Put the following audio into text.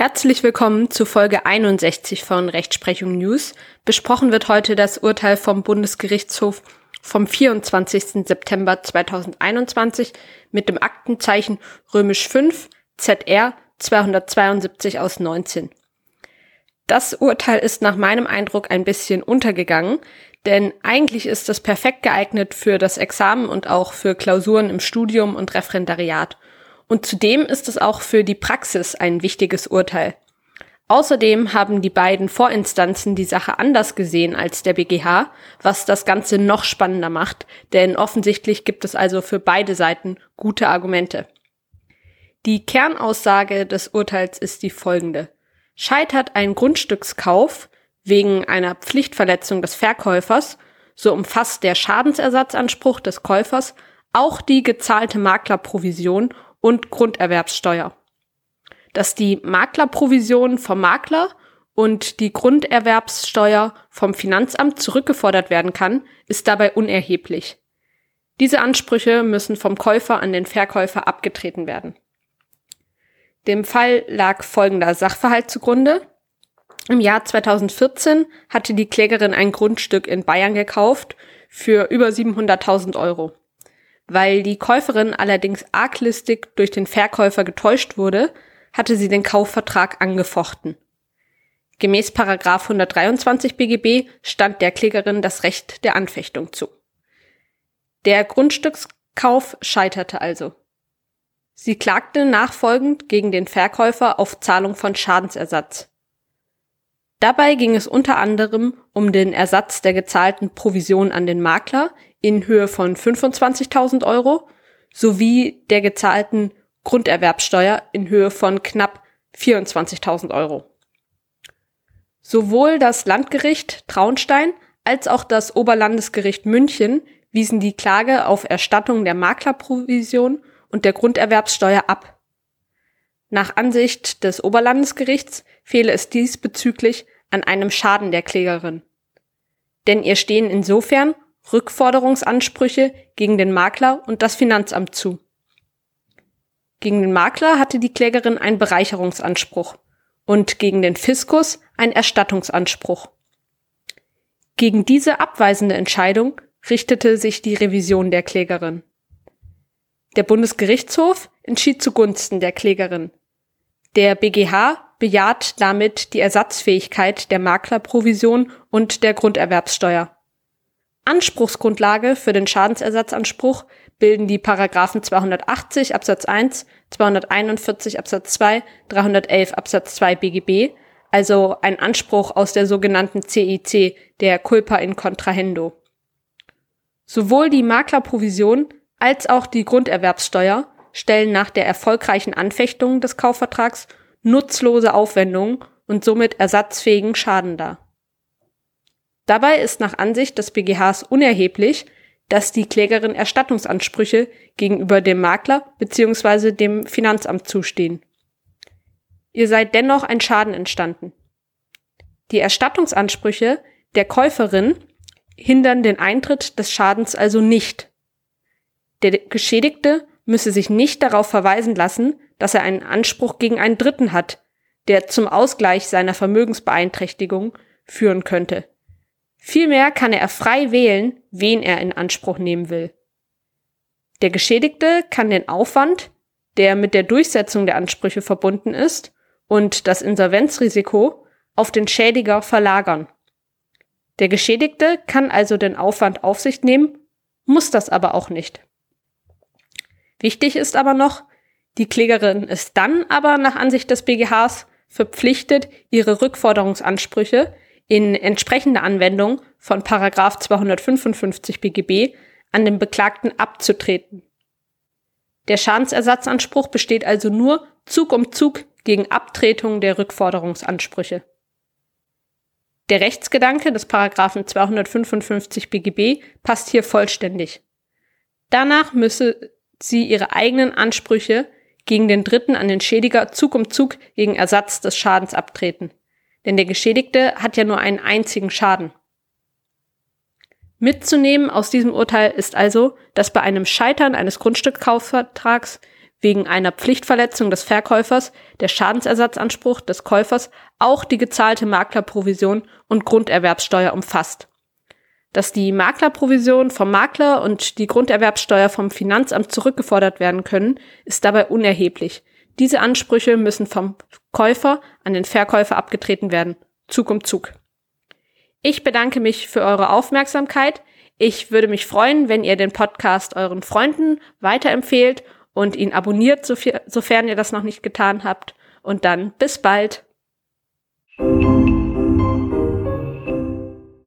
Herzlich willkommen zu Folge 61 von Rechtsprechung News. Besprochen wird heute das Urteil vom Bundesgerichtshof vom 24. September 2021 mit dem Aktenzeichen römisch 5 ZR 272 aus 19. Das Urteil ist nach meinem Eindruck ein bisschen untergegangen, denn eigentlich ist es perfekt geeignet für das Examen und auch für Klausuren im Studium und Referendariat. Und zudem ist es auch für die Praxis ein wichtiges Urteil. Außerdem haben die beiden Vorinstanzen die Sache anders gesehen als der BGH, was das Ganze noch spannender macht, denn offensichtlich gibt es also für beide Seiten gute Argumente. Die Kernaussage des Urteils ist die folgende. Scheitert ein Grundstückskauf wegen einer Pflichtverletzung des Verkäufers, so umfasst der Schadensersatzanspruch des Käufers auch die gezahlte Maklerprovision und Grunderwerbssteuer. Dass die Maklerprovision vom Makler und die Grunderwerbssteuer vom Finanzamt zurückgefordert werden kann, ist dabei unerheblich. Diese Ansprüche müssen vom Käufer an den Verkäufer abgetreten werden. Dem Fall lag folgender Sachverhalt zugrunde. Im Jahr 2014 hatte die Klägerin ein Grundstück in Bayern gekauft für über 700.000 Euro. Weil die Käuferin allerdings arglistig durch den Verkäufer getäuscht wurde, hatte sie den Kaufvertrag angefochten. Gemäß Paragraf 123 BGB stand der Klägerin das Recht der Anfechtung zu. Der Grundstückskauf scheiterte also. Sie klagte nachfolgend gegen den Verkäufer auf Zahlung von Schadensersatz. Dabei ging es unter anderem um den Ersatz der gezahlten Provision an den Makler in Höhe von 25.000 Euro sowie der gezahlten Grunderwerbsteuer in Höhe von knapp 24.000 Euro. Sowohl das Landgericht Traunstein als auch das Oberlandesgericht München wiesen die Klage auf Erstattung der Maklerprovision und der Grunderwerbssteuer ab. Nach Ansicht des Oberlandesgerichts fehle es diesbezüglich an einem Schaden der Klägerin. Denn ihr stehen insofern Rückforderungsansprüche gegen den Makler und das Finanzamt zu. Gegen den Makler hatte die Klägerin einen Bereicherungsanspruch und gegen den Fiskus einen Erstattungsanspruch. Gegen diese abweisende Entscheidung richtete sich die Revision der Klägerin. Der Bundesgerichtshof entschied zugunsten der Klägerin. Der BGH bejaht damit die Ersatzfähigkeit der Maklerprovision und der Grunderwerbssteuer. Anspruchsgrundlage für den Schadensersatzanspruch bilden die Paragraphen 280 Absatz 1, 241 Absatz 2, 311 Absatz 2 BGB, also ein Anspruch aus der sogenannten CIC, der Culpa in Contrahendo. Sowohl die Maklerprovision als auch die Grunderwerbssteuer stellen nach der erfolgreichen Anfechtung des Kaufvertrags nutzlose Aufwendungen und somit ersatzfähigen Schaden dar. Dabei ist nach Ansicht des BGHs unerheblich, dass die Klägerin Erstattungsansprüche gegenüber dem Makler bzw. dem Finanzamt zustehen. Ihr seid dennoch ein Schaden entstanden. Die Erstattungsansprüche der Käuferin hindern den Eintritt des Schadens also nicht. Der Geschädigte müsse sich nicht darauf verweisen lassen, dass er einen Anspruch gegen einen Dritten hat, der zum Ausgleich seiner Vermögensbeeinträchtigung führen könnte. Vielmehr kann er frei wählen, wen er in Anspruch nehmen will. Der Geschädigte kann den Aufwand, der mit der Durchsetzung der Ansprüche verbunden ist, und das Insolvenzrisiko auf den Schädiger verlagern. Der Geschädigte kann also den Aufwand auf sich nehmen, muss das aber auch nicht. Wichtig ist aber noch, die Klägerin ist dann aber nach Ansicht des BGHs verpflichtet, ihre Rückforderungsansprüche in entsprechender Anwendung von Paragraph 255 BGB an den Beklagten abzutreten. Der Schadensersatzanspruch besteht also nur Zug um Zug gegen Abtretung der Rückforderungsansprüche. Der Rechtsgedanke des Paragraphen 255 BGB passt hier vollständig. Danach müsse sie ihre eigenen Ansprüche gegen den Dritten an den Schädiger Zug um Zug gegen Ersatz des Schadens abtreten denn der Geschädigte hat ja nur einen einzigen Schaden. Mitzunehmen aus diesem Urteil ist also, dass bei einem Scheitern eines Grundstückkaufvertrags wegen einer Pflichtverletzung des Verkäufers der Schadensersatzanspruch des Käufers auch die gezahlte Maklerprovision und Grunderwerbssteuer umfasst. Dass die Maklerprovision vom Makler und die Grunderwerbssteuer vom Finanzamt zurückgefordert werden können, ist dabei unerheblich. Diese Ansprüche müssen vom Käufer an den Verkäufer abgetreten werden. Zug um Zug. Ich bedanke mich für eure Aufmerksamkeit. Ich würde mich freuen, wenn ihr den Podcast euren Freunden weiterempfehlt und ihn abonniert, sofern ihr das noch nicht getan habt. Und dann bis bald.